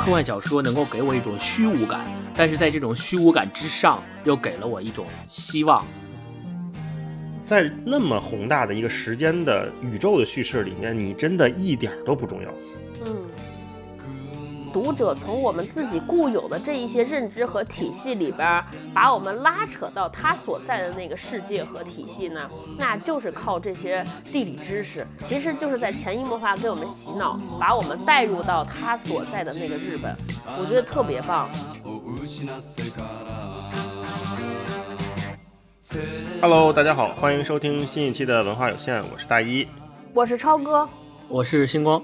科幻小说能够给我一种虚无感，但是在这种虚无感之上，又给了我一种希望。在那么宏大的一个时间的宇宙的叙事里面，你真的一点都不重要。嗯。读者从我们自己固有的这一些认知和体系里边，把我们拉扯到他所在的那个世界和体系呢，那就是靠这些地理知识，其实就是在潜移默化给我们洗脑，把我们带入到他所在的那个日本，我觉得特别棒。Hello，大家好，欢迎收听新一期的文化有限，我是大一，我是超哥，我是星光，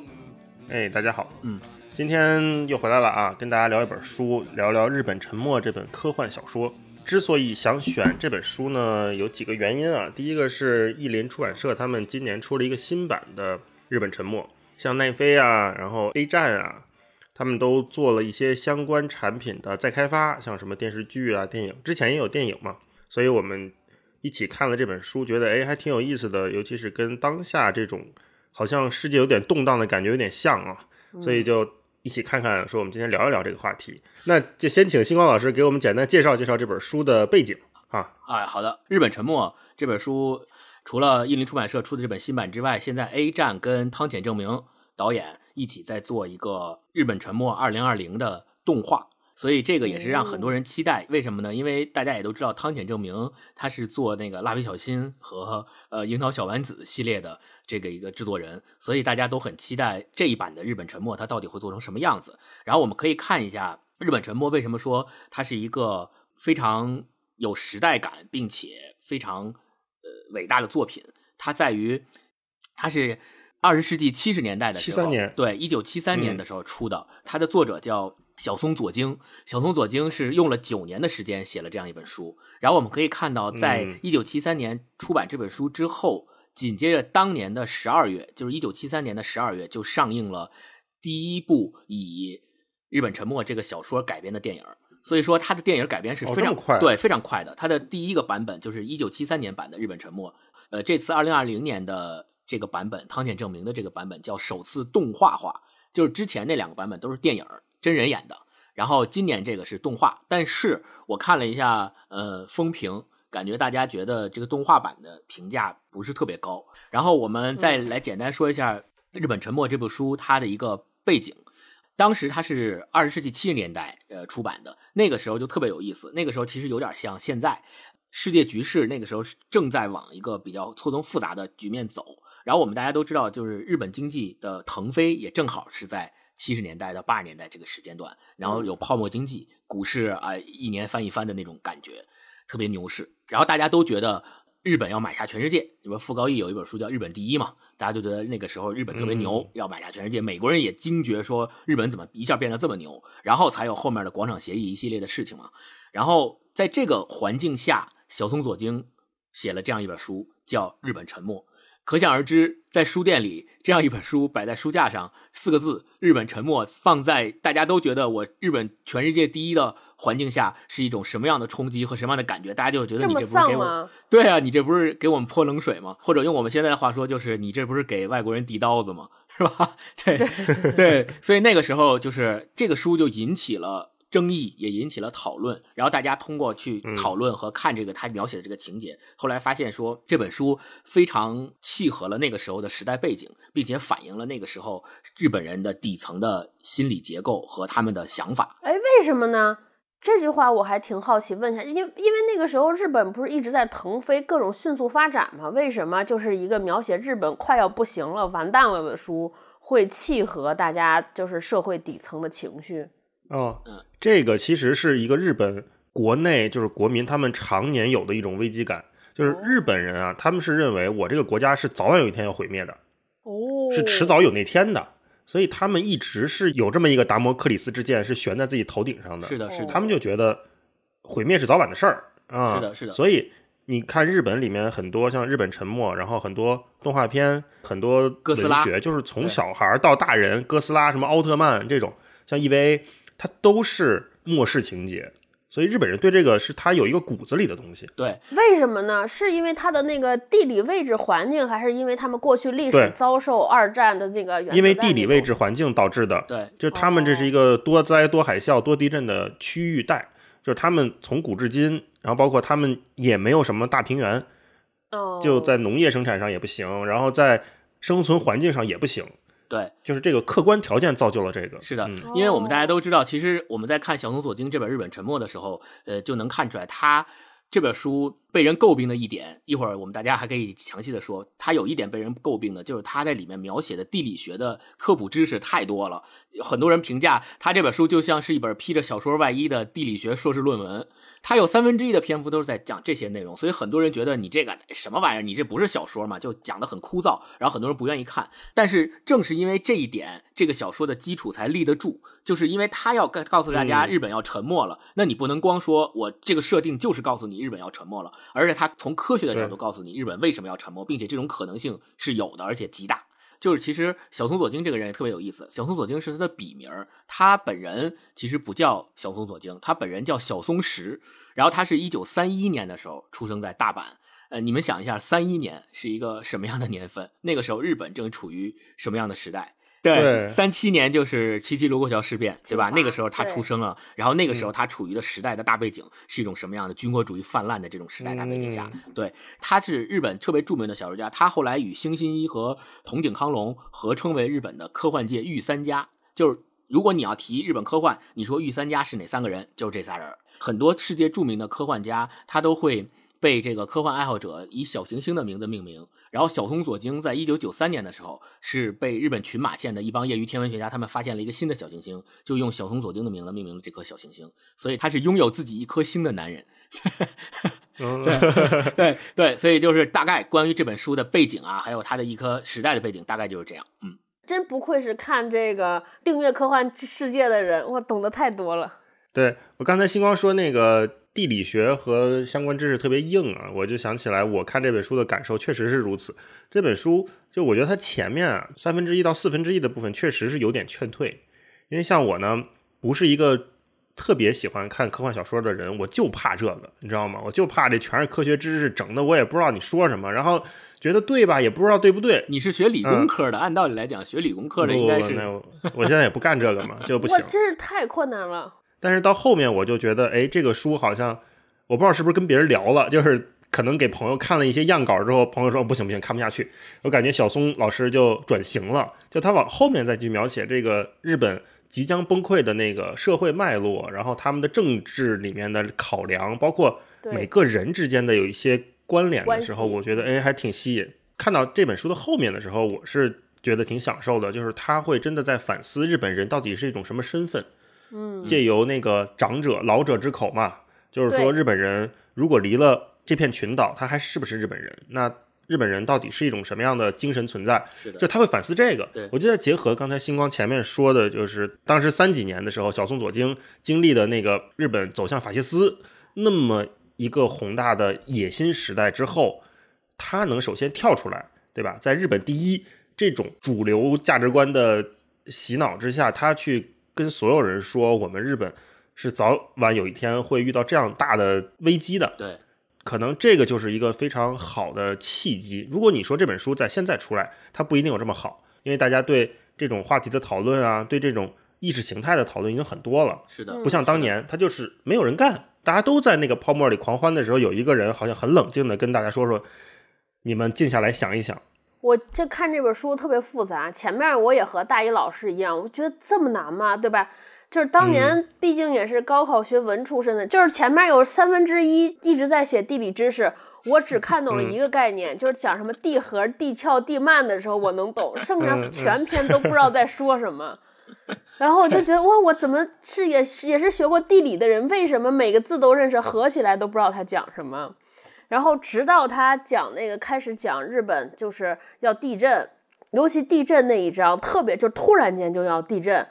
哎，大家好，嗯。今天又回来了啊，跟大家聊一本书，聊聊《日本沉没》这本科幻小说。之所以想选这本书呢，有几个原因啊。第一个是译林出版社他们今年出了一个新版的《日本沉没》，像奈飞啊，然后 A 站啊，他们都做了一些相关产品的再开发，像什么电视剧啊、电影，之前也有电影嘛。所以我们一起看了这本书，觉得哎还挺有意思的，尤其是跟当下这种好像世界有点动荡的感觉有点像啊，所以就。一起看看，说我们今天聊一聊这个话题。那就先请星光老师给我们简单介绍介绍这本书的背景啊。哎，好的，《日本沉没》这本书除了译林出版社出的这本新版之外，现在 A 站跟汤浅证明导演一起在做一个《日本沉没二零二零》的动画。所以这个也是让很多人期待，为什么呢？因为大家也都知道，汤浅证明他是做那个蜡笔小新和呃樱桃小丸子系列的这个一个制作人，所以大家都很期待这一版的日本沉没，它到底会做成什么样子。然后我们可以看一下日本沉没为什么说它是一个非常有时代感，并且非常呃伟大的作品。它在于它是二十世纪七十年代的时候，对，一九七三年的时候出的。它的作者叫。小松左京，小松左京是用了九年的时间写了这样一本书。然后我们可以看到，在一九七三年出版这本书之后，紧接着当年的十二月，就是一九七三年的十二月，就上映了第一部以日本沉没这个小说改编的电影。所以说，他的电影改编是非常快，对，非常快的。他的第一个版本就是一九七三年版的日本沉没。呃，这次二零二零年的这个版本，汤浅证明的这个版本叫首次动画化，就是之前那两个版本都是电影。真人演的，然后今年这个是动画，但是我看了一下，呃，风评，感觉大家觉得这个动画版的评价不是特别高。然后我们再来简单说一下《日本沉没》这部书它的一个背景，当时它是二十世纪七十年代呃出版的，那个时候就特别有意思，那个时候其实有点像现在世界局势，那个时候正在往一个比较错综复杂的局面走。然后我们大家都知道，就是日本经济的腾飞也正好是在。七十年代到八十年代这个时间段，然后有泡沫经济，股市啊一年翻一番的那种感觉，特别牛市。然后大家都觉得日本要买下全世界。你说傅高义有一本书叫《日本第一》嘛，大家就觉得那个时候日本特别牛，要买下全世界。美国人也惊觉说日本怎么一下变得这么牛，然后才有后面的广场协议一系列的事情嘛。然后在这个环境下，小松左京写了这样一本书，叫《日本沉没》。可想而知，在书店里这样一本书摆在书架上，四个字“日本沉没”放在大家都觉得我日本全世界第一的环境下，是一种什么样的冲击和什么样的感觉？大家就觉得你这不是给我对啊，你这不是给我们泼冷水吗？或者用我们现在的话说，就是你这不是给外国人递刀子吗？是吧？对对，所以那个时候就是这个书就引起了。争议也引起了讨论，然后大家通过去讨论和看这个他描写的这个情节，后来发现说这本书非常契合了那个时候的时代背景，并且反映了那个时候日本人的底层的心理结构和他们的想法。哎，为什么呢？这句话我还挺好奇，问一下，因因为那个时候日本不是一直在腾飞，各种迅速发展吗？为什么就是一个描写日本快要不行了、完蛋了的书会契合大家就是社会底层的情绪？哦，这个其实是一个日本国内就是国民他们常年有的一种危机感，就是日本人啊，他们是认为我这个国家是早晚有一天要毁灭的，哦，是迟早有那天的，所以他们一直是有这么一个达摩克里斯之剑是悬在自己头顶上的，是的，是。的，他们就觉得毁灭是早晚的事儿啊，是的，是的，所以你看日本里面很多像日本沉没，然后很多动画片，很多哥斯拉，就是从小孩到大人，哥斯拉什么奥特曼这种，像 EVA。它都是末世情节，所以日本人对这个是他有一个骨子里的东西。对，为什么呢？是因为他的那个地理位置环境，还是因为他们过去历史遭受二战的那个原因为地理位置环境导致的，对，就是他们这是一个多灾多海啸多地震的区域带，就是他们从古至今，然后包括他们也没有什么大平原，哦，就在农业生产上也不行，然后在生存环境上也不行，对，就是这个客观条件造就了这个。是的嗯，因为我们大家都知道，其实我们在看小松左京这本《日本沉没》的时候，呃，就能看出来他这本书被人诟病的一点，一会儿我们大家还可以详细的说。他有一点被人诟病的，就是他在里面描写的地理学的科普知识太多了。很多人评价他这本书就像是一本披着小说外衣的地理学硕士论文，他有三分之一的篇幅都是在讲这些内容，所以很多人觉得你这个什么玩意儿，你这不是小说嘛，就讲的很枯燥，然后很多人不愿意看。但是正是因为这一点，这个小说的基础才立得住，就是因为他要告告诉大家嗯日本要沉没了，那你不能光说我这个设定就是告诉你日本要沉没了，而且他从科学的角度告诉你日本为什么要沉没，并且这种可能性是有的，而且极大。就是其实小松左京这个人也特别有意思，小松左京是他的笔名儿，他本人其实不叫小松左京，他本人叫小松石，然后他是一九三一年的时候出生在大阪。呃，你们想一下，三一年是一个什么样的年份？那个时候日本正处于什么样的时代？对三七年就是七七卢沟桥事变，对吧？那个时候他出生了，然后那个时候嗯他处于的时代的大背景是一种什么样的军国主义泛滥的这种时代大背景下，嗯对，他是日本特别著名的小说家，他后来与星新一和筒井康隆合称为日本的科幻界御三家。就是如果你要提日本科幻，你说御三家是哪三个人？就是这仨人。很多世界著名的科幻家，他都会被这个科幻爱好者以小行星的名字命名。然后小松左京在一九九三年的时候，是被日本群马县的一帮业余天文学家他们发现了一个新的小行星，就用小松左京的名字命名了这颗小行星。所以他是拥有自己一颗星的男人。嗯，对 对，所以就是大概关于这本书的背景啊，还有它的一颗时代的背景，大概就是这样。嗯，真不愧是看这个订阅科幻世界的人，我懂得太多了。对我刚才星光说那个地理学和相关知识特别硬啊，我就想起来我看这本书的感受确实是如此。这本书就我觉得它前面啊三分之一到四分之一的部分确实是有点劝退，因为像我呢不是一个特别喜欢看科幻小说的人，我就怕这个，你知道吗？我就怕这全是科学知识，整的我也不知道你说什么，然后觉得对吧，也不知道对不对。你是学理工科的，按道理来讲，学理工科的应该是我我现在也不干这个嘛，就不行我。真是太困难了。但是到后面我就觉得，哎，这个书好像我不知道是不是跟别人聊了，就是可能给朋友看了一些样稿之后，朋友说不行不行，看不下去。我感觉小松老师就转型了，就他往后面再去描写这个日本即将崩溃的那个社会脉络，然后他们的政治里面的考量，包括每个人之间的有一些关联的时候，我觉得哎还挺吸引。看到这本书的后面的时候，我是觉得挺享受的，就是他会真的在反思日本人到底是一种什么身份。嗯，借由那个长者、老者之口嘛，就是说日本人如果离了这片群岛，他还是不是日本人？那日本人到底是一种什么样的精神存在？是的，就他会反思这个。对我觉得结合刚才星光前面说的，就是当时三几年的时候，小松左京经历的那个日本走向法西斯那么一个宏大的野心时代之后，他能首先跳出来，对吧？在日本第一这种主流价值观的洗脑之下，他去跟所有人说，我们日本是早晚有一天会遇到这样大的危机的。对，可能这个就是一个非常好的契机。如果你说这本书在现在出来，它不一定有这么好，因为大家对这种话题的讨论啊，对这种意识形态的讨论已经很多了，是的，嗯不像当年，它就是没有人干，大家都在那个泡沫里狂欢的时候，有一个人好像很冷静的跟大家说说，你们静下来想一想，我这看这本书特别复杂，前面我也和大一老师一样，我觉得这么难吗？对吧？就是当年毕竟也是高考学文出身的，就是前面有三分之一一直在写地理知识，我只看懂了一个概念，就是讲什么地核、地壳、地幔的时候我能懂，剩下全篇都不知道在说什么。然后我就觉得哇，我怎么是也是也是学过地理的人，为什么每个字都认识，合起来都不知道他讲什么？然后直到他讲那个开始讲日本就是要地震，尤其地震那一章，特别就突然间就要地震，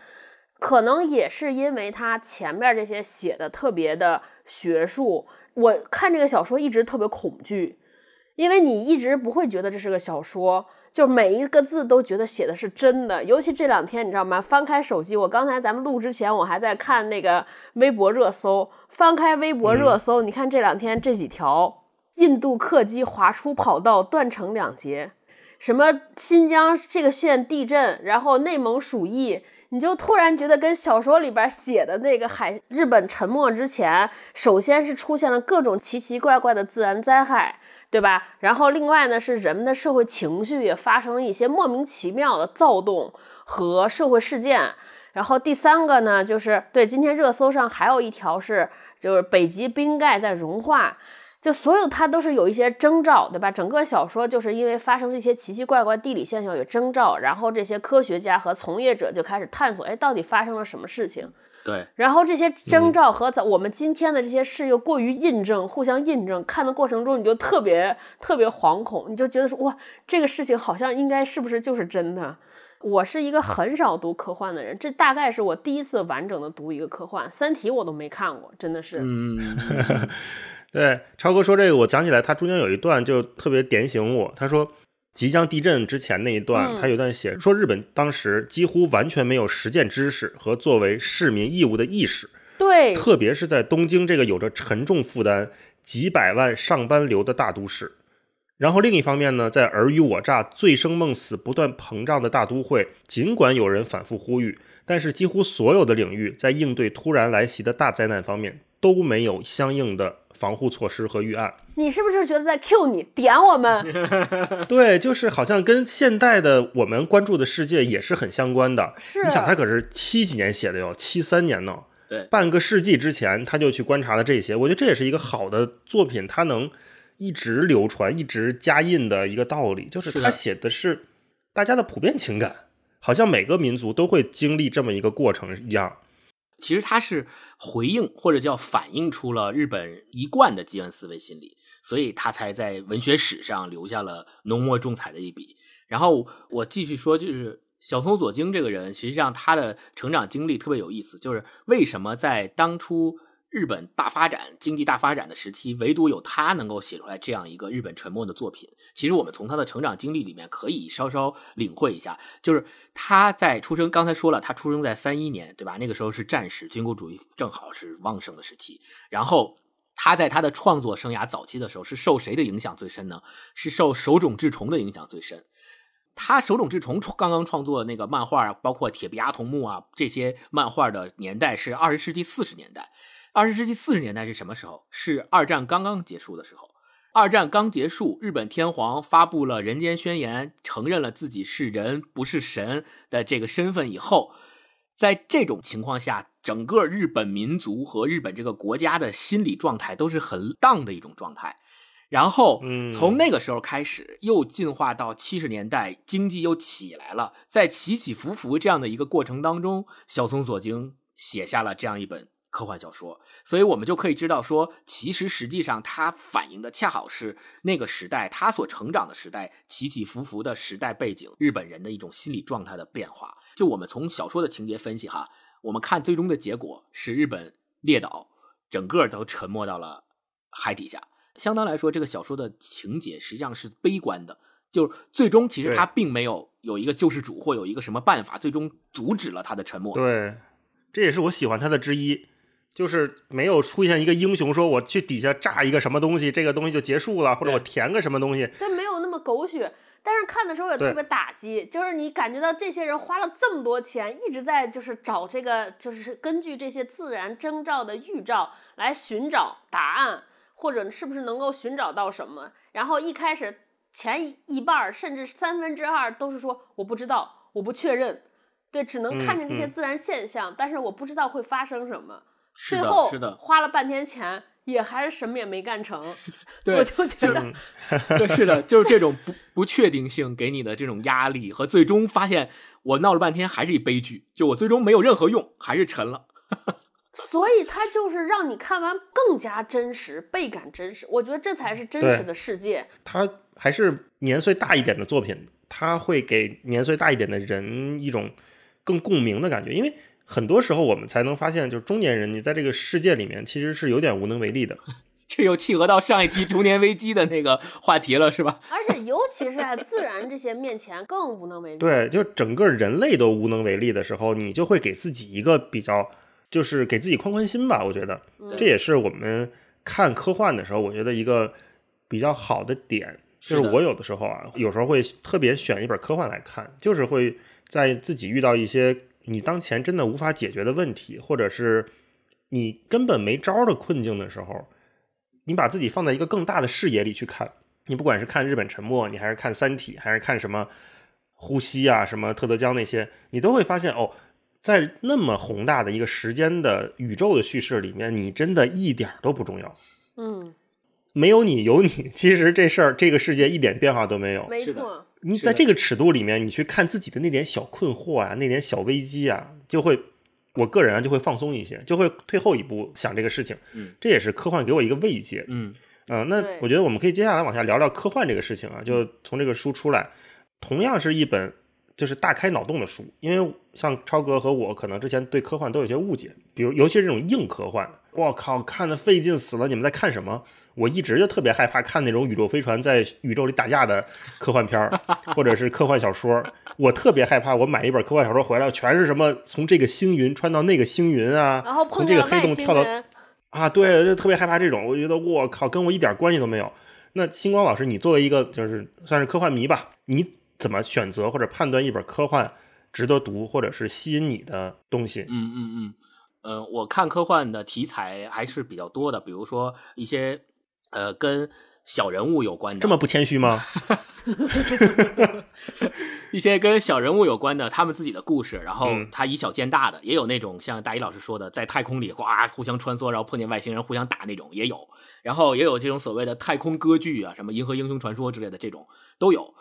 可能也是因为他前面这些写的特别的学术，我看这个小说一直特别恐惧，因为你一直不会觉得这是个小说。就每一个字都觉得写的是真的。尤其这两天，你知道吗？翻开手机，我刚才咱们录之前，我还在看那个微博热搜。翻开微博热搜，你看这两天这几条：印度客机滑出跑道，断成两截；什么新疆这个县地震，然后内蒙鼠疫。你就突然觉得跟小说里边写的那个海日本沉没之前，首先是出现了各种奇奇怪怪的自然灾害，对吧？然后另外呢是人们的社会情绪也发生了一些莫名其妙的躁动和社会事件。然后第三个呢就是对今天热搜上还有一条是就是北极冰盖在融化。就所有它都是有一些征兆，对吧？整个小说就是因为发生这些奇奇怪怪地理现象有征兆，然后这些科学家和从业者就开始探索，哎，到底发生了什么事情？对。然后这些征兆和咱我们今天的这些事又过于印证，互相印证，看的过程中你就特别特别惶恐，你就觉得说哇，这个事情好像应该是不是就是真的？我是一个很少读科幻的人，这大概是我第一次完整的读一个科幻，《三体》我都没看过，真的是。嗯。对，超哥说这个，我想起来，他中间有一段就特别点醒我。他说，即将地震之前那一段，他有段写说，日本当时几乎完全没有实践知识和作为市民义务的意识。对，特别是在东京这个有着沉重负担、几百万上班流的大都市。然后另一方面呢，在尔虞我诈、醉生梦死、不断膨胀的大都会，尽管有人反复呼吁，但是几乎所有的领域在应对突然来袭的大灾难方面都没有相应的。防护措施和预案，你是不是觉得在 Q 你点我们？对，就是好像跟现代的我们关注的世界也是很相关的。是，你想他可是七几年写的哟，七三年呢，对，半个世纪之前他就去观察了这些。我觉得这也是一个好的作品，它能一直流传、一直加印的一个道理，就是他写的是大家的普遍情感，好像每个民族都会经历这么一个过程一样。其实他是回应或者叫反映出了日本一贯的基恩思维心理，所以他才在文学史上留下了浓墨重彩的一笔。然后我继续说，就是小松左京这个人，实际上他的成长经历特别有意思，就是为什么在当初。日本大发展、经济大发展的时期，唯独有他能够写出来这样一个日本沉没的作品。其实我们从他的成长经历里面可以稍稍领会一下，就是他在出生，刚才说了，他出生在三一年，对吧？那个时候是战时，军国主义正好是旺盛的时期。然后他在他的创作生涯早期的时候，是受谁的影响最深呢？是受手冢治虫的影响最深。他手冢治虫刚刚创作的那个漫画，包括铁臂阿童木啊这些漫画的年代是二十世纪四十年代。二十世纪四十年代是什么时候？是二战刚刚结束的时候。二战刚结束，日本天皇发布了人间宣言，承认了自己是人不是神的这个身份以后，在这种情况下，整个日本民族和日本这个国家的心理状态都是很荡的一种状态。然后，从那个时候开始，又进化到七十年代，经济又起来了，在起起伏伏这样的一个过程当中，小松左京写下了这样一本。科幻小说，所以我们就可以知道说，其实实际上它反映的恰好是那个时代，他所成长的时代起起伏伏的时代背景，日本人的一种心理状态的变化。就我们从小说的情节分析哈，我们看最终的结果是日本列岛整个都沉没到了海底下。相当来说，这个小说的情节实际上是悲观的，就最终其实他并没有有一个救世主或有一个什么办法，最终阻止了他的沉没。对，这也是我喜欢他的之一。就是没有出现一个英雄说我去底下炸一个什么东西，这个东西就结束了，或者我填个什么东西，对，没有那么狗血。但是看的时候也特别打击，就是你感觉到这些人花了这么多钱，一直在就是找这个，就是根据这些自然征兆的预兆来寻找答案，或者是不是能够寻找到什么。然后一开始前一半甚至三分之二都是说我不知道，我不确认，对，只能看见这些自然现象，但是我不知道会发生什么。最后是的，花了半天钱，也还是什么也没干成。对，我就觉得，对，是的，就是这种不不确定性给你的这种压力，和最终发现我闹了半天还是一悲剧，就我最终没有任何用，还是沉了。所以它就是让你看完更加真实，倍感真实。我觉得这才是真实的世界。它还是年岁大一点的作品，它会给年岁大一点的人一种更共鸣的感觉，因为。很多时候，我们才能发现，就是中年人，你在这个世界里面其实是有点无能为力的。这又契合到上一期中年危机的那个话题了，是吧？而且尤其是在自然这些面前更无能为力。对，就整个人类都无能为力的时候，你就会给自己一个比较，就是给自己宽宽心吧。我觉得这也是我们看科幻的时候，我觉得一个比较好的点，就是我有的时候啊，有时候会特别选一本科幻来看，就是会在自己遇到一些你当前真的无法解决的问题，或者是你根本没招儿的困境的时候，你把自己放在一个更大的视野里去看。你不管是看日本沉没，你还是看三体，还是看什么呼吸啊，什么特德江那些，你都会发现哦，在那么宏大的一个时间的宇宙的叙事里面，你真的一点儿都不重要。嗯，没有你，有你，其实这事儿这个世界一点变化都没有。没是的错。你在这个尺度里面，你去看自己的那点小困惑啊，那点小危机啊，就会，我个人啊就会放松一些，就会退后一步想这个事情。嗯，这也是科幻给我一个慰藉。嗯呃、那我觉得我们可以接下来往下聊聊科幻这个事情啊，就从这个书出来，同样是一本就是大开脑洞的书，因为像超哥和我可能之前对科幻都有些误解，比如尤其是这种硬科幻，我靠，看的费劲死了，你们在看什么？我一直就特别害怕看那种宇宙飞船在宇宙里打架的科幻片儿，或者是科幻小说。我特别害怕，我买一本科幻小说回来，全是什么从这个星云穿到那个星云啊，然后从这个黑洞跳到，啊，对，就特别害怕这种。我觉得我靠，跟我一点关系都没有。那星光老师，你作为一个就是算是科幻迷吧，你怎么选择或者判断一本科幻值得读或者是吸引你的东西？嗯嗯嗯，呃，我看科幻的题材还是比较多的，比如说一些呃跟小人物有关的，这么不谦虚吗？一些跟小人物有关的，他们自己的故事，然后嗯他以小见大的，也有那种像大一老师说的，在太空里呱互相穿梭，然后碰见外星人互相打那种也有，然后也有这种所谓的太空歌剧啊，什么《银河英雄传说》之类的这种都有。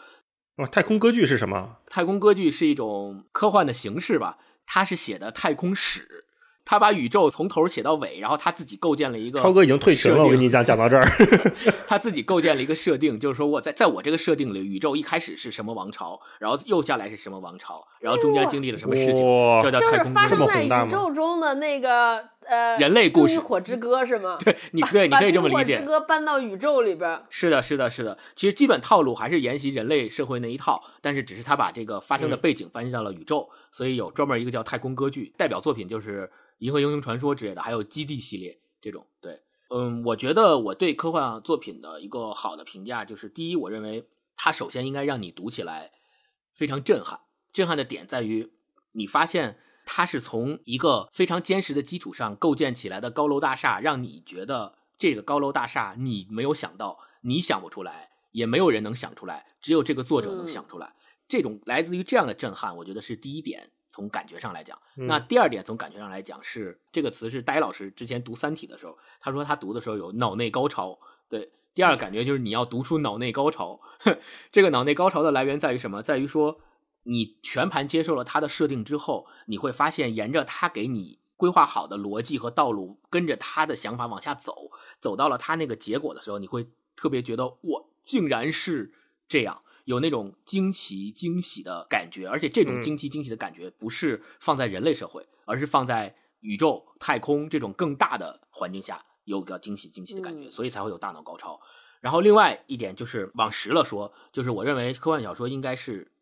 哦，太空歌剧是什么？太空歌剧是一种科幻的形式吧，它是写的太空史，他把宇宙从头写到尾，然后他自己构建了一个超哥已经退群了，我跟你讲，讲到这儿，他自己构建了一个设定，就是说我在在我这个设定里，宇宙一开始是什么王朝，然后又下来是什么王朝，然后中间经历了什么事情，哇这叫就是太空歌剧发生在这么宏大吗宇宙中的那个呃人类故事冰火之歌是吗？对，你对，你可以这么理解冰火之。歌搬到宇宙里边儿，是的，是的，是的。其实基本套路还是沿袭人类社会那一套，但是只是他把这个发生的嗯背景搬到了宇宙，所以有专门一个叫太空歌剧，代表作品就是《银河英雄传说》之类的，还有《基地》系列这种。对，嗯，我觉得我对科幻作品的一个好的评价就是，第一，我认为它首先应该让你读起来非常震撼，震撼的点在于你发现。它是从一个非常坚实的基础上构建起来的高楼大厦，让你觉得这个高楼大厦你没有想到，你想不出来，也没有人能想出来，只有这个作者能想出来。这种来自于这样的震撼，我觉得是第一点，从感觉上来讲。嗯那第二点，从感觉上来讲是这个词是呆老师之前读《三体》的时候，他说他读的时候有脑内高潮。对，第二个感觉就是你要读出脑内高潮。这个脑内高潮的来源在于什么？在于说你全盘接受了他的设定之后，你会发现沿着他给你规划好的逻辑和道路，跟着他的想法往下走，走到了他那个结果的时候，你会特别觉得我竟然是这样，有那种惊奇惊喜的感觉，而且这种嗯。惊奇惊喜的感觉不是放在人类社会，而是放在宇宙、太空这种更大的环境下有个惊喜惊喜的感觉，嗯。所以才会有大脑高潮。然后另外一点就是往实了说，就是我认为科幻小说应该是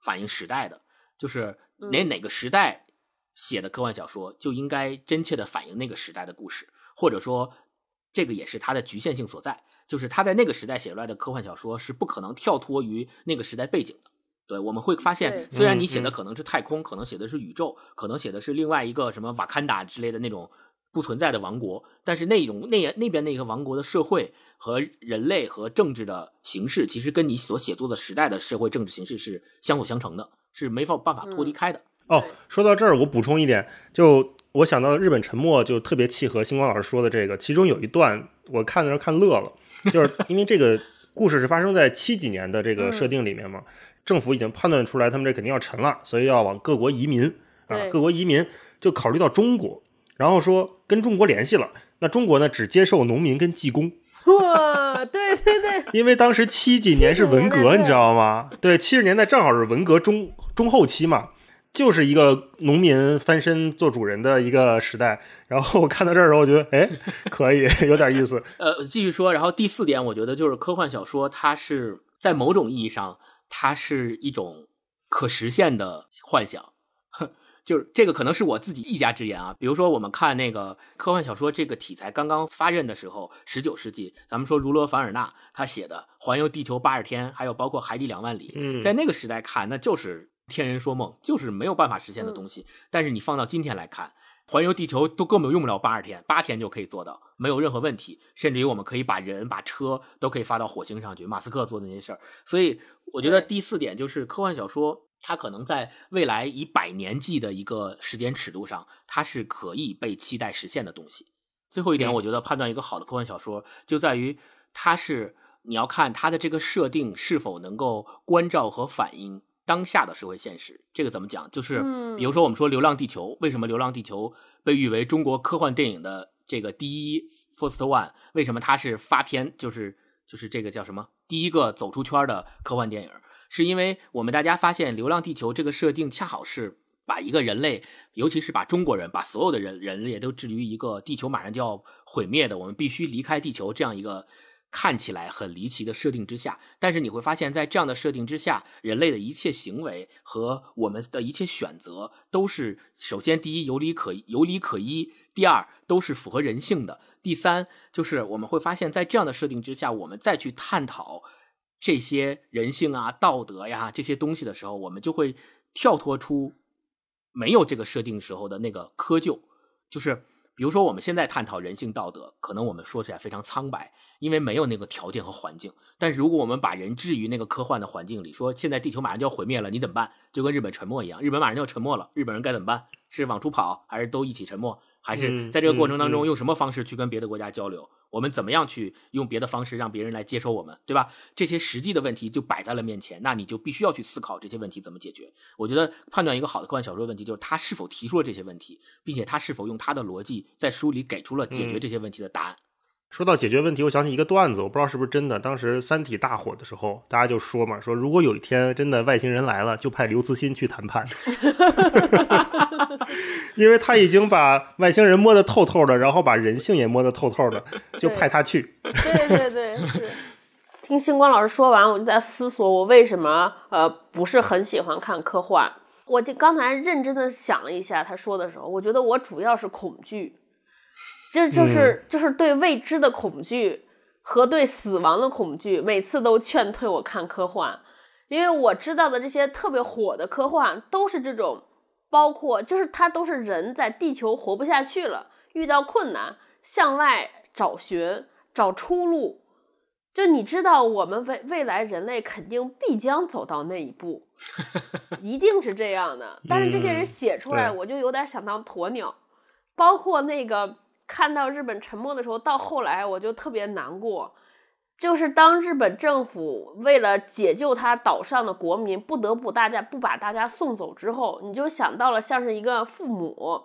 反映时代的，就是哪嗯哪个时代写的科幻小说就应该真切的反映那个时代的故事，或者说这个也是它的局限性所在，就是他在那个时代写出来的科幻小说是不可能跳脱于那个时代背景的。对，我们会发现，虽然嗯你写的嗯。可能是太空，可能写的是宇宙，可能写的是另外一个什么瓦坎达之类的那种不存在的王国，但是那种那那边那个王国的社会和人类和政治的形式，其实跟你所写作的时代的社会政治形式是相辅相成的，是没法办法脱离嗯开的。哦，说到这儿，我补充一点，就我想到日本沉没就特别契合星光老师说的这个，其中有一段我看的时候看乐了，就是因为这个故事是发生在七几年的这个设定里面嘛，政府已经判断出来他们这肯定要沉了，所以要往各国移民啊，各国移民就考虑到中国，然后说跟中国联系了，那中国呢只接受农民跟技工，哇，对对对，因为当时七几年是文革，你知道吗？对，七十年代正好是文革中中后期嘛。就是一个农民翻身做主人的一个时代。然后我看到这儿的时候，我觉得哎，可以有点意思。呃，继续说，然后第四点，我觉得就是科幻小说，它是在某种意义上，它是一种可实现的幻想。就是这个可能是我自己一家之言啊。比如说，我们看那个科幻小说这个题材刚刚发轫的时候，十九世纪，咱们说儒勒·凡尔纳他写的《环游地球八十天》，还有包括《海底两万里》，在那个时代看，那就是天人说梦，就是没有办法实现的东西。但是你放到今天来看，环游地球都根本用不了八十天，八天就可以做到，没有任何问题。甚至于我们可以把人、把车都可以发到火星上去，马斯克做的那些事儿。所以我觉得第四点就是科幻小说。它可能在未来以百年计的一个时间尺度上，它是可以被期待实现的东西。最后一点，我觉得判断一个好的科幻小说，就在于它是你要看它的这个设定是否能够关照和反映当下的社会现实。这个怎么讲？就是比如说我们说《流浪地球》，为什么《流浪地球》被誉为中国科幻电影的这个第一 first one？为什么它是发片？就是就是这个叫什么？第一个走出圈的科幻电影？是因为我们大家发现，《流浪地球》这个设定恰好是把一个人类，尤其是把中国人，把所有的人人类都置于一个地球马上就要毁灭的，我们必须离开地球这样一个看起来很离奇的设定之下。但是你会发现在这样的设定之下，人类的一切行为和我们的一切选择，都是首先第一有理可有理可依，第二都是符合人性的，第三就是我们会发现，在这样的设定之下，我们再去探讨。这些人性啊、道德呀这些东西的时候，我们就会跳脱出没有这个设定时候的那个窠臼。就是比如说，我们现在探讨人性道德，可能我们说起来非常苍白，因为没有那个条件和环境。但是如果我们把人置于那个科幻的环境里，说现在地球马上就要毁灭了，你怎么办？就跟日本沉没一样，日本马上就要沉没了，日本人该怎么办？是往出跑，还是都一起沉没？还是在这个过程当中用什么方式去跟别的国家交流？我们怎么样去用别的方式让别人来接受我们，对吧？这些实际的问题就摆在了面前，那你就必须要去思考这些问题怎么解决。我觉得判断一个好的科幻小说问题，就是他是否提出了这些问题，并且他是否用他的逻辑在书里给出了解决这些问题的答案。说到解决问题，我想起一个段子，我不知道是不是真的。当时《三体》大火的时候，大家就说嘛，说如果有一天真的外星人来了，就派刘慈欣去谈判，因为他已经把外星人摸得透透的，然后把人性也摸得透透的，就派他去。对对对，是。听星光老师说完，我就在思索，我为什么呃不是很喜欢看科幻。我就刚才认真的想了一下他说的时候，我觉得我主要是恐惧。这就是就是对未知的恐惧和对死亡的恐惧，每次都劝退我看科幻，因为我知道的这些特别火的科幻都是这种，包括就是它都是人在地球活不下去了，遇到困难向外找寻找出路，就你知道我们未未来人类肯定必将走到那一步，一定是这样的。但是这些人写出来，我就有点想当鸵鸟，包括那个。看到日本沉没的时候，到后来我就特别难过。就是当日本政府为了解救他岛上的国民，不得不大家不把大家送走之后，你就想到了像是一个父母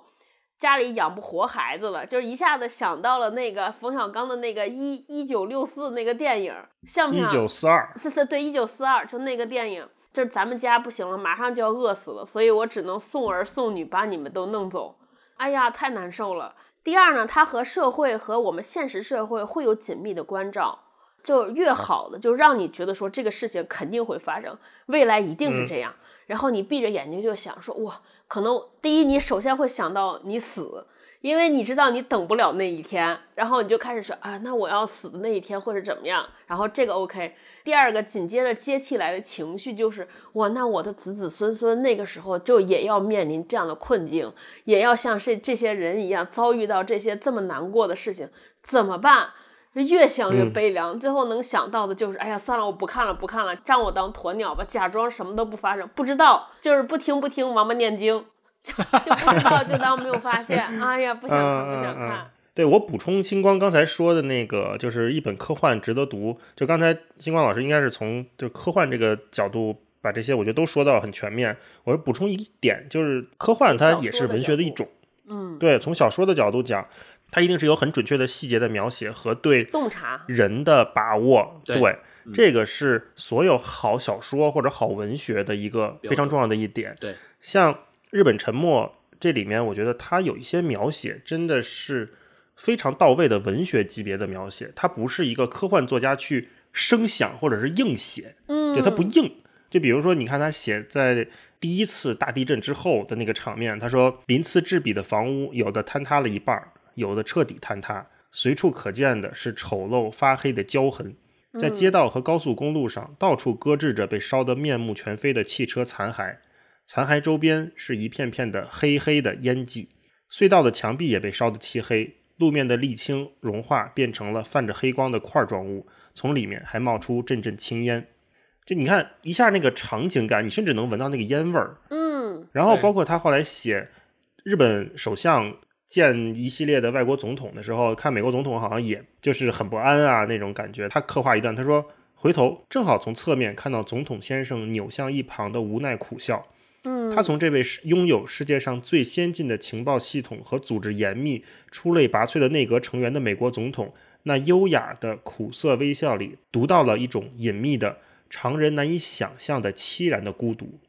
家里养不活孩子了，就是一下子想到了那个冯小刚的那个一一九六四那个电影，像不像？一九四二，四四对，一九四二就那个电影，就是咱们家不行了，马上就要饿死了，所以我只能送儿送女把你们都弄走。哎呀，太难受了。第二呢，它和社会和我们现实社会会有紧密的关照，就越好的就让你觉得说这个事情肯定会发生，未来一定是这样。然后你闭着眼睛就想说，哇，可能第一你首先会想到你死。因为你知道你等不了那一天，然后你就开始说啊，那我要死的那一天或者怎么样？然后这个 OK。第二个紧接着接替来的情绪就是我那我的子子孙孙那个时候就也要面临这样的困境，也要像这这些人一样遭遇到这些这么难过的事情，怎么办？越想越悲凉，最后能想到的就是哎呀，算了，我不看了，不看了，让我当鸵鸟吧，假装什么都不发生，不知道就是不听不听，王八念经。就不知道，就当没有发现。哎呀，不想看，不想看。对我补充，星光刚才说的那个，就是一本科幻值得读。就刚才星光老师应该是从就科幻这个角度把这些，我觉得都说到很全面。我补充一点，就是科幻它也是文学的一种。嗯，对，从小说的角度讲，它一定是有很准确的细节的描写和对洞察人的把握。对，这个是所有好小说或者好文学的一个非常重要的一点。对，像。日本沉没这里面，我觉得它有一些描写真的是非常到位的文学级别的描写，它不是一个科幻作家去生想或者是硬写，嗯，对，它不硬。就比如说，你看他写在第一次大地震之后的那个场面，他说鳞次栉比的房屋有的坍塌了一半，有的彻底坍塌，随处可见的是丑陋发黑的焦痕。在街道和高速公路上，到处搁置着被烧得面目全非的汽车残骸，残骸周边是一片片的黑黑的烟迹。隧道的墙壁也被烧得漆黑，路面的沥青融化变成了泛着黑光的块状物，从里面还冒出阵阵青烟。就你看一下那个场景感，你甚至能闻到那个烟味儿。嗯，然后包括他后来写日本首相见一系列的外国总统的时候，看美国总统好像也就是很不安啊那种感觉。他刻画一段，他说回头正好从侧面看到总统先生扭向一旁的无奈苦笑。嗯，他从这位拥有世界上最先进的情报系统和组织严密、出类拔萃的内阁成员的美国总统那优雅的苦涩微笑里，读到了一种隐秘的、常人难以想象的凄然的孤独。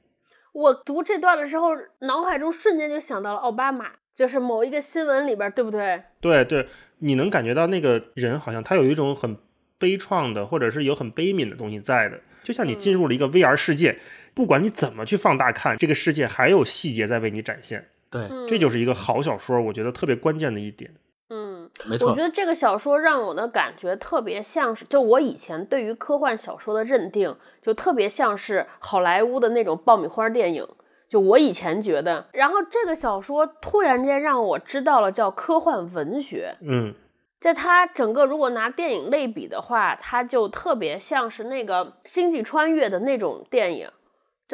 我读这段的时候，脑海中瞬间就想到了奥巴马，就是某一个新闻里边，对不对？对对，你能感觉到那个人好像他有一种很悲怆的，或者是有很悲悯的东西在的，就像你进入了一个 VR 世界，不管你怎么去放大看，这个世界还有细节在为你展现，对，嗯，这就是一个好小说，我觉得特别关键的一点。嗯，没错我觉，得这个小说让我的感觉特别像是，就我以前对于科幻小说的认定，就特别像是好莱坞的那种爆米花电影。就我以前觉得，然后这个小说突然间让我知道了叫科幻文学。嗯在它整个如果拿电影类比的话，它就特别像是那个《星际穿越》的那种电影，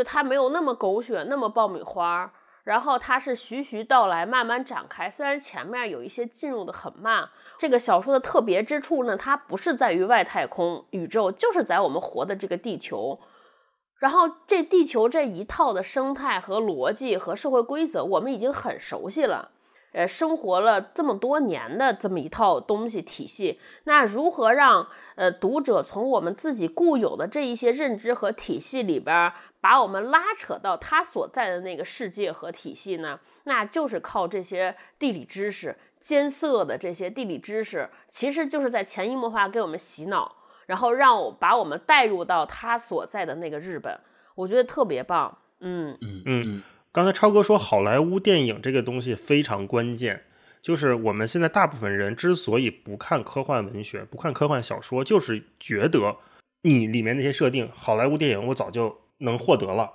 就它没有那么狗血，那么爆米花，然后它是徐徐道来，慢慢展开。虽然前面有一些进入的很慢，这个小说的特别之处呢，它不是在于外太空宇宙，就是在我们活的这个地球。然后这地球这一套的生态和逻辑和社会规则，我们已经很熟悉了。呃，生活了这么多年的这么一套东西体系，那如何让呃读者从我们自己固有的这一些认知和体系里边，把我们拉扯到他所在的那个世界和体系呢？那就是靠这些地理知识，艰涩的这些地理知识，其实就是在潜移默化给我们洗脑，然后让我把我们带入到他所在的那个日本，我觉得特别棒。嗯嗯嗯嗯刚才超哥说好莱坞电影这个东西非常关键，就是我们现在大部分人之所以不看科幻文学、不看科幻小说，就是觉得你里面那些设定，好莱坞电影我早就能获得了。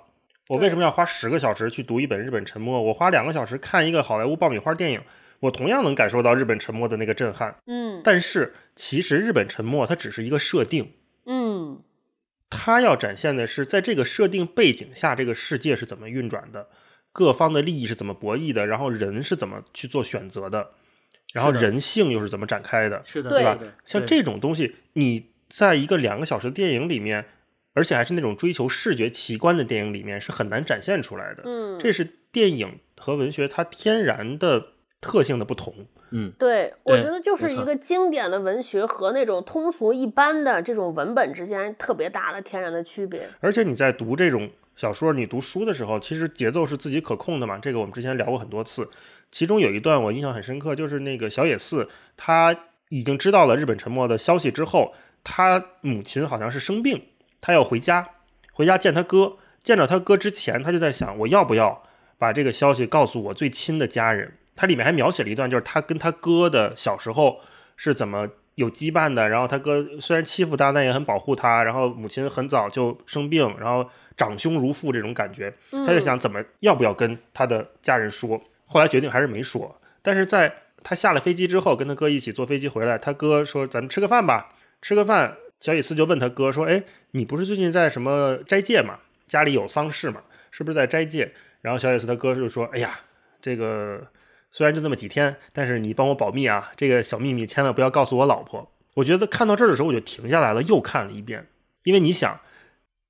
我为什么要花十个小时去读一本日本沉没？我花两个小时看一个好莱坞爆米花电影，我同样能感受到日本沉没的那个震撼。嗯但是其实日本沉没它只是一个设定，嗯它要展现的是在这个设定背景下，这个世界是怎么运转的，各方的利益是怎么博弈的，然后人是怎么去做选择的，然后人性又是怎么展开的，是的，对是的像这种东西，你在一个两个小时的电影里面，而且还是那种追求视觉奇观的电影里面，是很难展现出来的。嗯，这是电影和文学它天然的特性的不同。嗯对，我觉得就是一个经典的文学和那种通俗一般的这种文本之间特别大的天然的区别。而且你在读这种小说、你读书的时候，其实节奏是自己可控的嘛。这个我们之前聊过很多次。其中有一段我印象很深刻，就是那个小野寺，他已经知道了日本沉没的消息之后，他母亲好像是生病，他要回家，回家见他哥。见到他哥之前，他就在想，我要不要把这个消息告诉我最亲的家人？他里面还描写了一段，就是他跟他哥的小时候是怎么有羁绊的。然后他哥虽然欺负他，但也很保护他。然后母亲很早就生病，然后长兄如父这种感觉，他就想怎么要不要跟他的家人说。后来决定还是没说。但是在他下了飞机之后，跟他哥一起坐飞机回来，他哥说：“咱们吃个饭吧。”吃个饭，小野寺就问他哥说：“哎，你不是最近在什么斋戒嘛？家里有丧事嘛？是不是在斋戒？”然后小野寺他哥就说：“哎呀，这个。”虽然就那么几天，但是你帮我保密啊！这个小秘密千万不要告诉我老婆。我觉得看到这儿的时候，我就停下来了，又看了一遍。因为你想，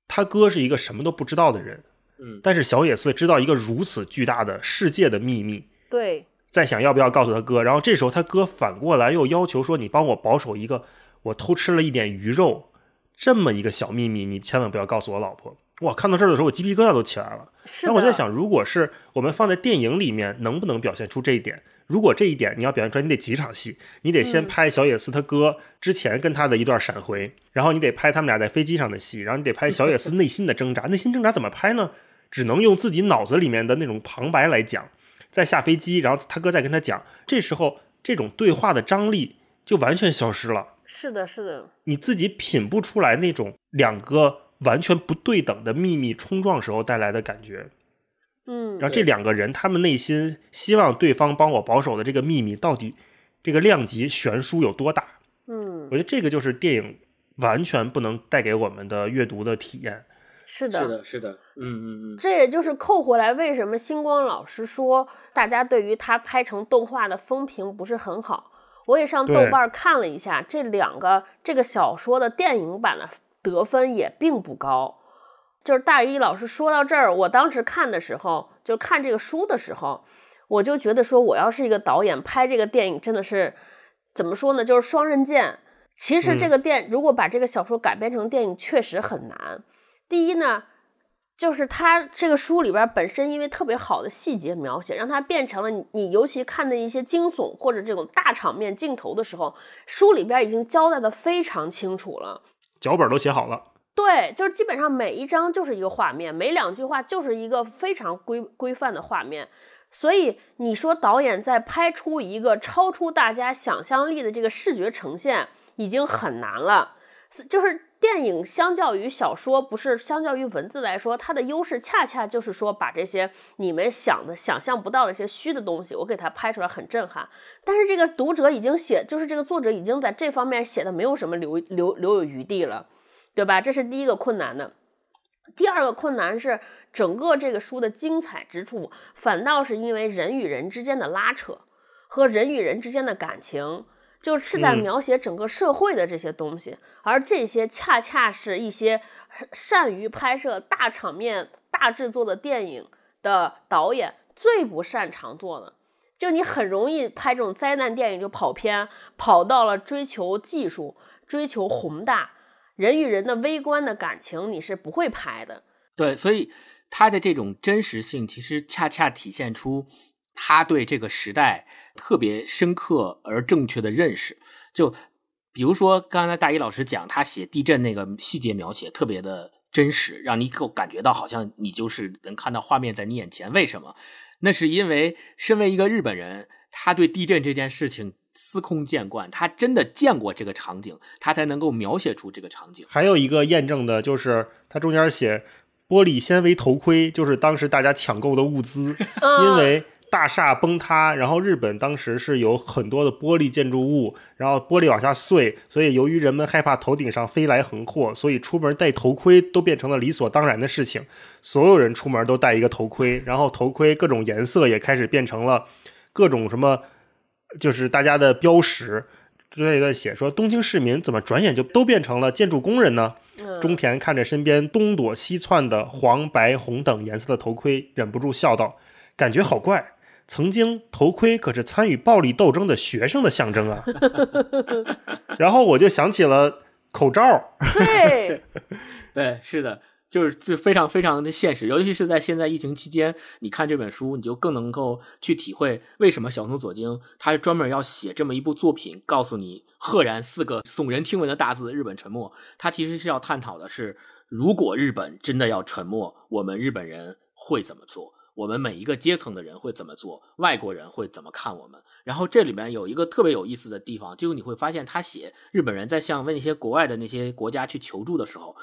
他哥是一个什么都不知道的人，嗯但是小野寺知道一个如此巨大的世界的秘密，对，在想要不要告诉他哥。然后这时候他哥反过来又要求说：“你帮我保守一个我偷吃了一点鱼肉这么一个小秘密，你千万不要告诉我老婆。”哇，看到这儿的时候，我鸡皮疙瘩都起来了。是那我在想，如果是我们放在电影里面，能不能表现出这一点？如果这一点你要表现出来，你得几场戏，你得先拍小野寺他哥之前跟他的一段闪回，然后你得拍他们俩在飞机上的戏，然后你得拍小野寺内心的挣扎。内心挣扎怎么拍呢？只能用自己脑子里面的那种旁白来讲。再下飞机，然后他哥再跟他讲，这时候这种对话的张力就完全消失了。是的，是的，你自己品不出来那种两个完全不对等的秘密冲撞时候带来的感觉。嗯，然后这两个人，他们内心希望对方帮我保守的这个秘密，到底这个量级悬殊有多大？嗯我，觉得这个就是电影完全不能带给我们的阅读的体验。是的，是的，是的，嗯嗯嗯，这也就是扣回来，为什么星光老师说大家对于他拍成动画的风评不是很好？我也上豆对瓣看了一下，这两个这个小说的电影版的得分也并不高。就是大一老师说到这儿，我当时看的时候，就看这个书的时候，我就觉得说，我要是一个导演拍这个电影，真的是怎么说呢？就是双刃剑。其实这嗯个电、如果把这个小说改编成电影，确实很难。第一呢，就是它这个书里边本身因为特别好的细节描写，让它变成了你你尤其看的一些惊悚或者这种大场面镜头的时候，书里边已经交代的非常清楚了。脚本都写好了，对，就是基本上每一章就是一个画面，每两句话就是一个非常规规范的画面。所以你说导演在拍出一个超出大家想象力的这个视觉呈现，已经很难了。就是电影相较于小说，不是相较于文字来说，它的优势恰恰就是说把这些你们想的、想象不到的一些虚的东西，我给它拍出来很震撼。但是这个读者已经写，就是这个作者已经在这方面写的没有什么留留留有余地了。对吧？这是第一个困难的。第二个困难是，整个这个书的精彩之处，反倒是因为人与人之间的拉扯和人与人之间的感情，就是在嗯描写整个社会的这些东西，而这些恰恰是一些善于拍摄大场面、大制作的电影的导演最不擅长做的。就你很容易拍这种灾难电影就跑偏，跑到了追求技术、追求宏大。人与人的微观的感情，你是不会拍的。对，所以他的这种真实性，其实恰恰体现出他对这个时代特别深刻而正确的认识。就比如说刚才大一老师讲，他写地震那个细节描写特别的真实，让你够感觉到好像你就是能看到画面在你眼前。为什么？那是因为身为一个日本人，他对地震这件事情司空见惯，他真的见过这个场景，他才能够描写出这个场景。还有一个验证的就是他中间写玻璃纤维头盔，就是当时大家抢购的物资，嗯因为大厦崩塌，然后日本当时是有很多的玻璃建筑物，然后玻璃往下碎，所以由于人们害怕头顶上飞来横祸，所以出门戴头盔都变成了理所当然的事情。所有人出门都戴一个头盔，然后头盔各种颜色也开始变成了各种什么，就是大家的标识。之类的写说，东京市民怎么转眼就都变成了建筑工人呢？嗯中田看着身边东躲西窜的黄、白、红等颜色的头盔，忍不住笑道：“感觉好怪。曾经头盔可是参与暴力斗争的学生的象征啊。”然后我就想起了口罩，对，对，是的，就是就非常非常的现实，尤其是在现在疫情期间，你看这本书，你就更能够去体会为什么小松左京他专门要写这么一部作品，告诉你“赫然四个耸人听闻的大字：日本沉没”。他其实是要探讨的是，如果日本真的要沉没，我们日本人会怎么做？我们每一个阶层的人会怎么做？外国人会怎么看我们？然后这里面有一个特别有意思的地方，就是你会发现他写日本人在向问一些国外的那些国家去求助的时候，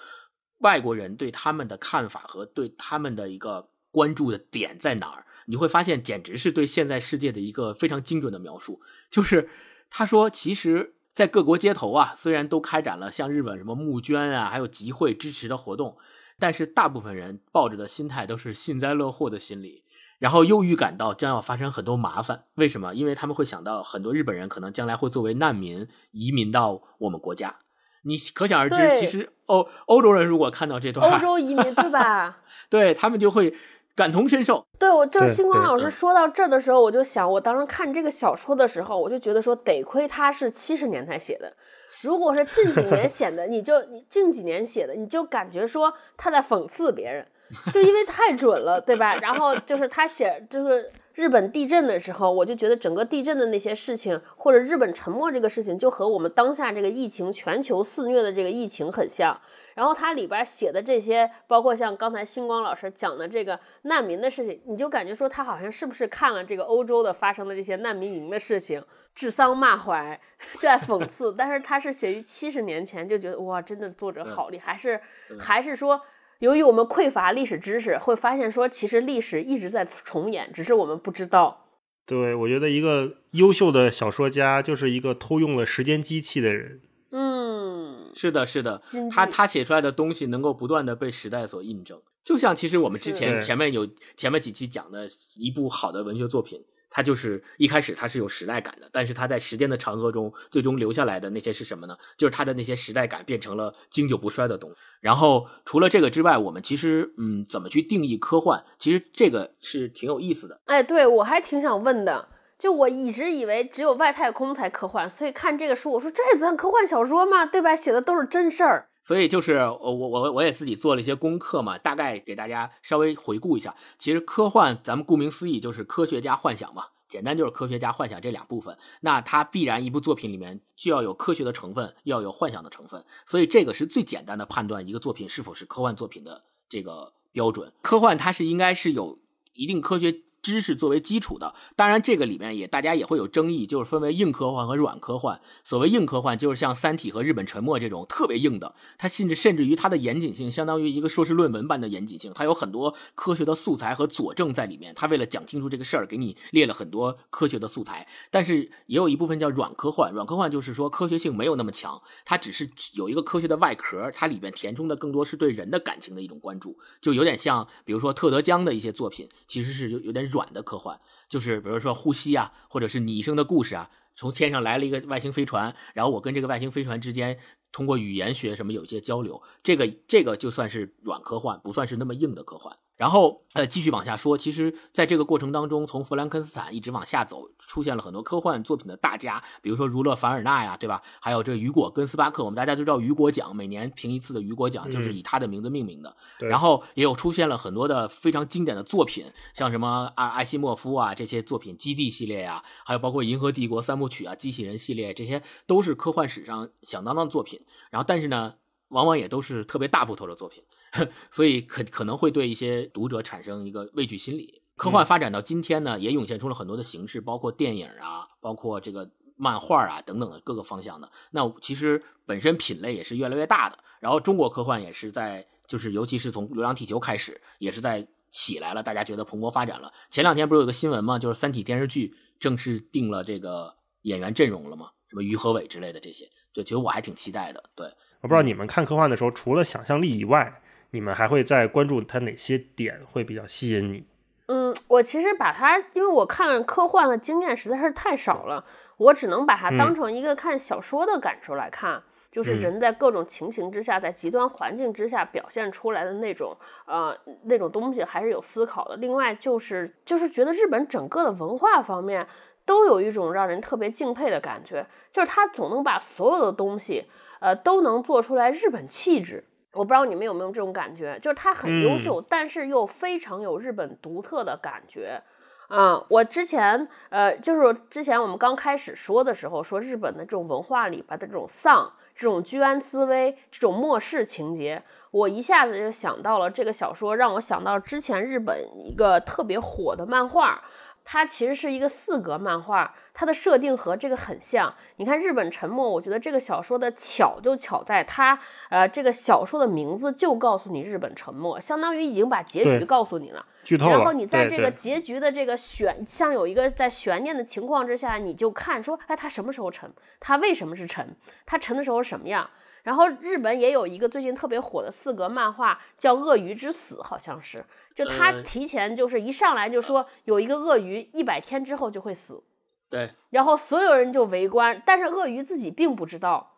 外国人对他们的看法和对他们的一个关注的点在哪儿？你会发现，简直是对现在世界的一个非常精准的描述。就是他说，其实，在各国街头啊，虽然都开展了像日本什么募捐啊，还有集会支持的活动，但是大部分人抱着的心态都是幸灾乐祸的心理。然后又预感到将要发生很多麻烦，为什么？因为他们会想到很多日本人可能将来会作为难民移民到我们国家。你可想而知，其实欧欧洲人如果看到这段，欧洲移民对吧？对他们就会感同身受。对，我就是星光老师嗯说到这儿的时候，我就想，我当时看这个小说的时候，我就觉得说，得亏他是七十年代写的，如果是近几年 写的，你就你近几年写的，你就感觉说他在讽刺别人，就因为太准了，对吧？然后就是他写就是日本地震的时候，我就觉得整个地震的那些事情，或者日本沉没这个事情，就和我们当下这个疫情全球肆虐的这个疫情很像。然后它里边写的这些，包括像刚才星光老师讲的这个难民的事情，你就感觉说他好像是不是看了这个欧洲的发生的这些难民营的事情，指桑骂槐，在讽 刺。但是他是写于七十年前，就觉得哇，真的作者好厉害，还是还是说，由于我们匮乏历史知识，会发现说其实历史一直在重演，只是我们不知道。对，我觉得一个优秀的小说家就是一个偷用了时间机器的人。嗯，是的，是的，他他写出来的东西能够不断的被时代所印证，就像其实我们之前前面有前面几期讲的一部好的文学作品，它就是一开始它是有时代感的，但是它在时间的长河中最终留下来的那些是什么呢？就是它的那些时代感变成了经久不衰的东西。然后除了这个之外，我们其实嗯，怎么去定义科幻？其实这个是挺有意思的。哎，对我还挺想问的。就我一直以为只有外太空才科幻，所以看这个书，我说这也算科幻小说吗？对吧？写的都是真事儿。所以就是我我我我也自己做了一些功课嘛，大概给大家稍微回顾一下。其实科幻，咱们顾名思义就是科学家幻想嘛，简单就是科学家幻想这两部分。那它必然一部作品里面就要有科学的成分，要有幻想的成分。所以这个是最简单的判断一个作品是否是科幻作品的这个标准。科幻它是应该是有一定科学。知识作为基础的，当然这个里面也大家也会有争议，就是分为硬科幻和软科幻。所谓硬科幻，就是像《三体》和《日本沉没》这种特别硬的，它甚至甚至于它的严谨性相当于一个硕士论文般的严谨性，它有很多科学的素材和佐证在里面。它为了讲清楚这个事儿，给你列了很多科学的素材。但是也有一部分叫软科幻，软科幻就是说科学性没有那么强，它只是有一个科学的外壳，它里面填充的更多是对人的感情的一种关注，就有点像比如说特德·江的一些作品，其实是有有点。软的科幻就是，比如说呼吸啊，或者是拟生的故事啊，从天上来了一个外星飞船，然后我跟这个外星飞船之间通过语言学什么有一些交流，这个这个就算是软科幻，不算是那么硬的科幻。然后，呃，继续往下说，其实在这个过程当中，从弗兰肯斯坦一直往下走，出现了很多科幻作品的大家，比如说儒勒·凡尔纳呀，对吧？还有这雨果·跟斯巴克，我们大家都知道雨果奖，每年评一次的雨果奖就是以他的名字命名的。然后也有出现了很多的非常经典的作品，像什么阿艾西莫夫啊这些作品，《基地》系列呀，还有包括《银河帝国》三部曲啊，《机器人》系列，这些都是科幻史上响当当的作品。然后，但是呢，往往也都是特别大部头的作品。所以可可能会对一些读者产生一个畏惧心理。科幻发展到今天呢，也涌现出了很多的形式，包括电影啊，包括这个漫画啊等等的各个方向的。那其实本身品类也是越来越大的。然后中国科幻也是在，就是尤其是从《流浪地球》开始，也是在起来了，大家觉得蓬勃发展了。前两天不是有个新闻吗？就是《三体》电视剧正式定了这个演员阵容了吗？什么于和伟之类的这些，对，其实我还挺期待的。对，我不知道你们看科幻的时候，除了想象力以外。你们还会再关注它哪些点会比较吸引你？嗯，我其实把它，因为我看科幻的经验实在是太少了，我只能把它当成一个看小说的感受来看，就是人在各种情形之下，在极端环境之下表现出来的那种呃那种东西，还是有思考的。另外就是就是觉得日本整个的文化方面都有一种让人特别敬佩的感觉，就是他总能把所有的东西呃都能做出来日本气质。我不知道你们有没有这种感觉，就是他很优秀，但是又非常有日本独特的感觉。嗯，我之前呃，就是之前我们刚开始说的时候，说日本的这种文化里边的这种丧、这种居安思危、这种末世情节，我一下子就想到了这个小说，让我想到之前日本一个特别火的漫画。它其实是一个四格漫画，它的设定和这个很像。你看《日本沉没》，我觉得这个小说的巧就巧在它，呃，这个小说的名字就告诉你日本沉没，相当于已经把结局告诉你了。剧透了。然后你在这个结局的这个悬，像有一个在悬念的情况之下，你就看说，哎，它什么时候沉？它为什么是沉？它沉的时候什么样？然后日本也有一个最近特别火的四格漫画，叫《鳄鱼之死》，好像是，就他提前就是一上来就说有一个鳄鱼一百天之后就会死，对，然后所有人就围观，但是鳄鱼自己并不知道，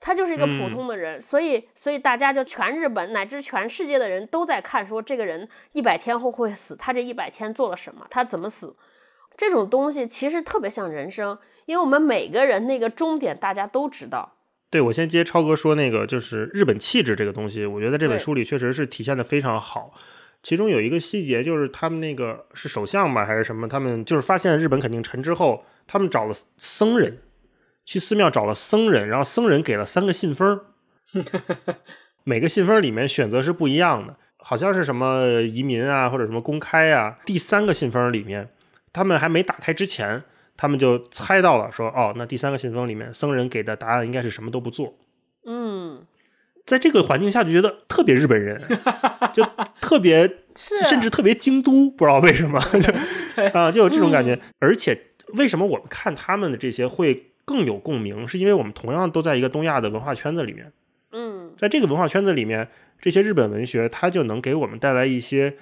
他就是一个普通的人，所以所以大家就全日本乃至全世界的人都在看，说这个人一百天后会死，他这一百天做了什么，他怎么死？这种东西其实特别像人生，因为我们每个人那个终点大家都知道。对，我先接超哥说那个，就是日本气质这个东西，我觉得这本书里确实是体现的非常好。其中有一个细节，就是他们那个是首相吧，还是什么？他们就是发现日本肯定沉之后，他们找了僧人，去寺庙找了僧人，然后僧人给了三个信封儿，每个信封里面选择是不一样的，好像是什么移民啊，或者什么公开啊。第三个信封里面，他们还没打开之前，他们就猜到了说，哦，那第三个信封里面僧人给的答案应该是什么都不做。嗯，在这个环境下就觉得特别日本人，就特别 是甚至特别京都，不知道为什么就啊就有这种感觉。而且为什么我们看他们的这些会更有共鸣，是因为我们同样都在一个东亚的文化圈子里面，嗯在这个文化圈子里面，这些日本文学它就能给我们带来一些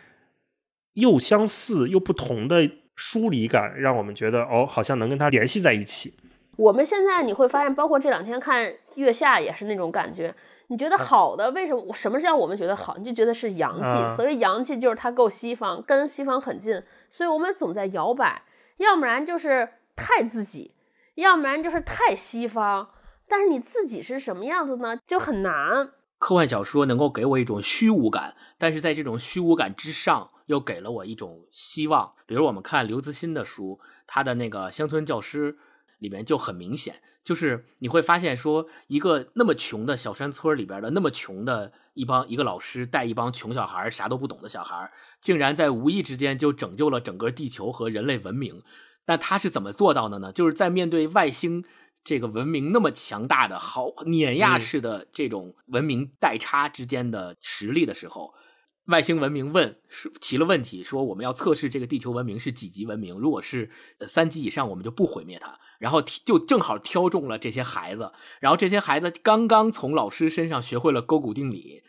又相似又不同的疏离感，让我们觉得哦，好像能跟它联系在一起。我们现在你会发现，包括这两天看《月下》也是那种感觉。你觉得好的，为什么？什么叫我们觉得好？你就觉得是洋气。啊所谓洋气，就是它够西方，跟西方很近，所以我们总在摇摆。要不然就是太自己，要不然就是太西方。但是你自己是什么样子呢？就很难。科幻小说能够给我一种虚无感，但是在这种虚无感之上，又给了我一种希望。比如我们看刘慈欣的书，他的那个《乡村教师》里面就很明显，就是你会发现说，一个那么穷的小山村里边的那么穷的一帮一个老师带一帮穷小孩，啥都不懂的小孩，竟然在无意之间就拯救了整个地球和人类文明。但他是怎么做到的呢？就是在面对外星这个文明那么强大的、好碾压式的这种文明代差之间的实力的时候，外星文明问说提了问题，说我们要测试这个地球文明是几级文明，如果是呃三级以上，我们就不毁灭它。然后就正好挑中了这些孩子，然后这些孩子刚刚从老师身上学会了勾股定理，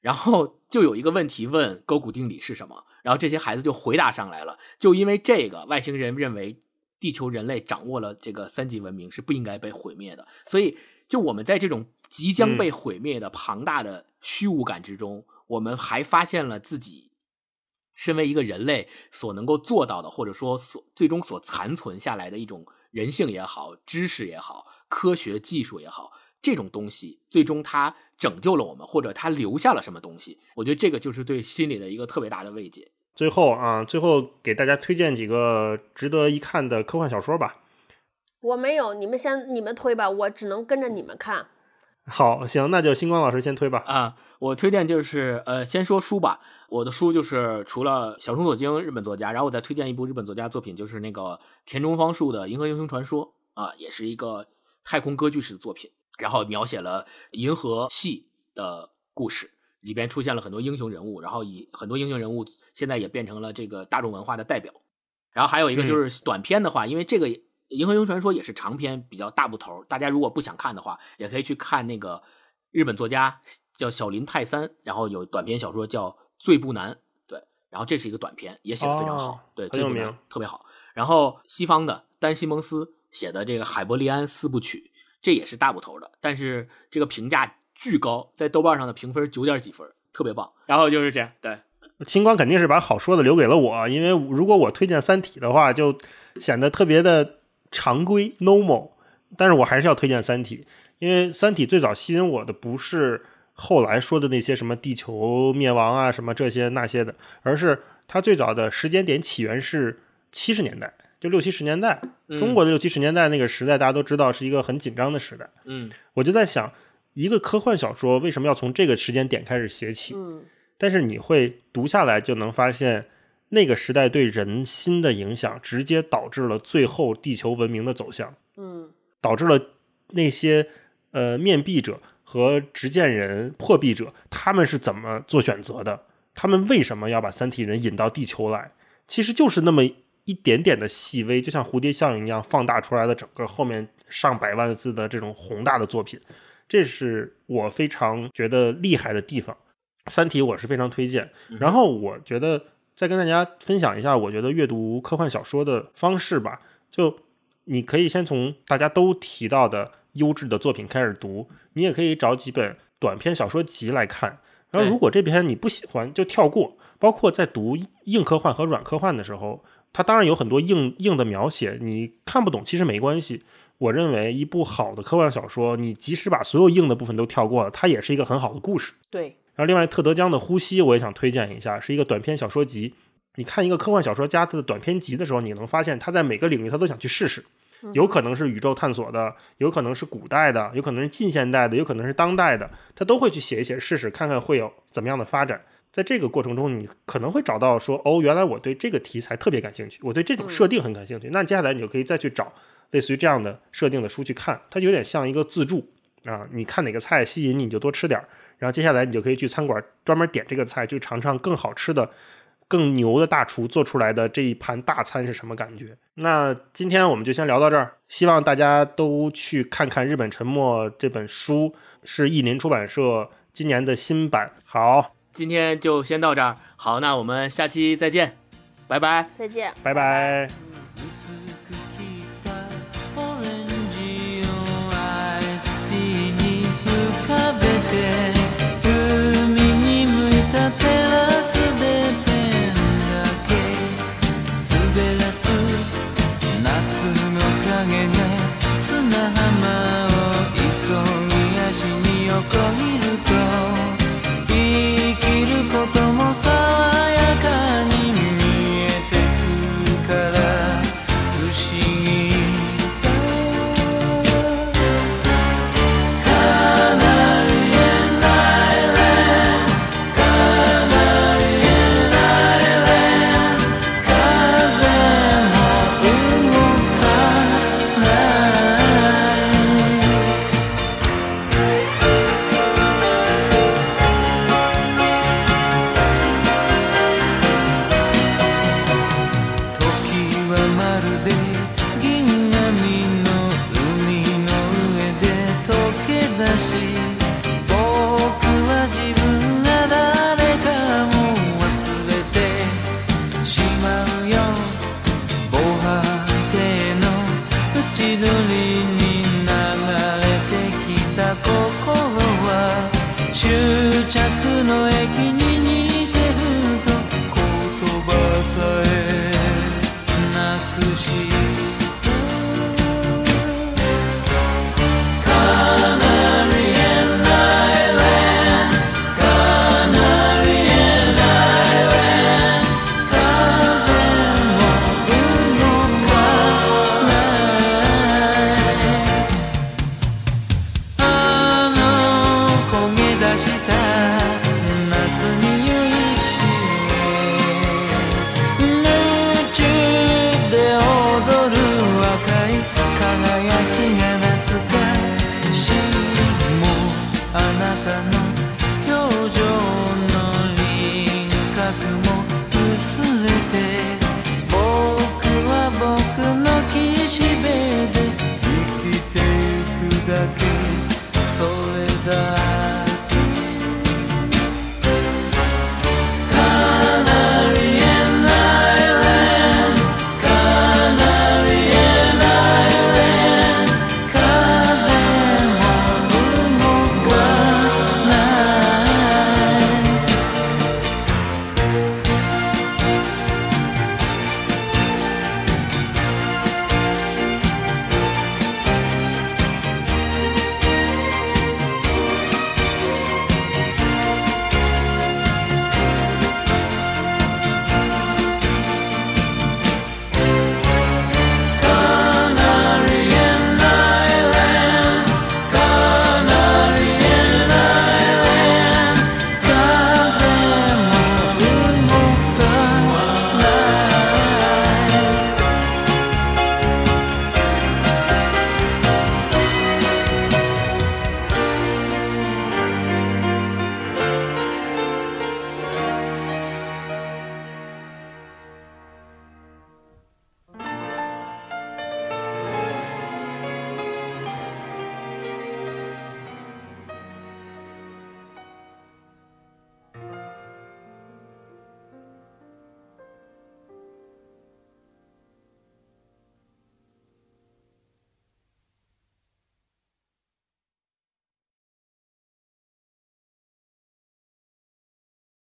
然后就有一个问题问勾股定理是什么，然后这些孩子就回答上来了。就因为这个，外星人认为地球人类掌握了这个三级文明是不应该被毁灭的，所以就我们在这种即将被毁灭的庞大的虚无感之中，我们还发现了自己身为一个人类所能够做到的，或者说所最终所残存下来的一种人性也好、知识也好、科学技术也好，这种东西最终它拯救了我们，或者它留下了什么东西。我觉得这个就是对心里的一个特别大的慰藉。最后啊，最后给大家推荐几个值得一看的科幻小说吧。我没有，你们先你们推吧，我只能跟着你们看。好，行，那就星光老师先推吧。啊，我推荐就是呃，先说书吧。我的书就是除了小松左京日本作家，然后我再推荐一部日本作家作品，就是那个田中芳树的《银河英雄传说》啊，也是一个太空歌剧式的作品，然后描写了银河系的故事，里边出现了很多英雄人物，然后以很多英雄人物现在也变成了这个大众文化的代表。然后还有一个就是短片的话，因为这个《银河英雄传说》也是长篇，比较大部头，大家如果不想看的话，也可以去看那个日本作家叫小林泰三，然后有短篇小说叫《最不难》，对，然后这是一个短篇，也写的非常好，哦对，最不难名特别好。然后西方的丹西蒙斯写的这个《海伯利安四部曲》，这也是大部头的，但是这个评价巨高，在豆瓣上的评分九点几分，特别棒。然后就是这样，对，星光肯定是把好说的留给了我，因为如果我推荐《三体》的话，就显得特别的常规 normal。但是我还是要推荐《三体》，因为《三体》最早吸引我的不是后来说的那些什么地球灭亡啊、什么这些那些的，而是它最早的时间点起源是七十年代，就六七十年代。中国的六七十年代那个时代，大家都知道是一个很紧张的时代。嗯我就在想，一个科幻小说为什么要从这个时间点开始写起？嗯但是你会读下来就能发现，那个时代对人心的影响，直接导致了最后地球文明的走向，嗯导致了那些呃面壁者和执剑人、破壁者，他们是怎么做选择的？他们为什么要把三体人引到地球来？其实就是那么一点点的细微，就像蝴蝶效应一样放大出来的整个后面上百万字的这种宏大的作品，这是我非常觉得厉害的地方。《三体》我是非常推荐，然后我觉得再跟大家分享一下，我觉得阅读科幻小说的方式吧。就你可以先从大家都提到的优质的作品开始读，你也可以找几本短篇小说集来看。然后，如果这篇你不喜欢，就跳过。包括在读硬科幻和软科幻的时候，它当然有很多硬硬的描写，你看不懂其实没关系。我认为一部好的科幻小说，你即使把所有硬的部分都跳过了，它也是一个很好的故事。对，然后另外特德·江的《呼吸》我也想推荐一下，是一个短篇小说集。你看一个科幻小说家他的短篇集的时候，你能发现他在每个领域他都想去试试，有可能是宇宙探索的，有可能是古代的，有可能是近现代的，有可能是当代的，他都会去写一写试试，看看会有怎么样的发展。在这个过程中，你可能会找到说，哦，原来我对这个题材特别感兴趣，我对这种设定很感兴趣。那接下来你就可以再去找类似于这样的设定的书去看，它有点像一个自助啊。你看哪个菜吸引你，你就多吃点儿，然后接下来你就可以去餐馆专门点这个菜，就尝尝更好吃的。更牛的大厨做出来的这一盘大餐是什么感觉？那今天我们就先聊到这儿，希望大家都去看看《日本沉没》这本书，是译林出版社今年的新版。好，今天就先到这儿。好，那我们下期再见，拜拜。再见。拜拜。no good.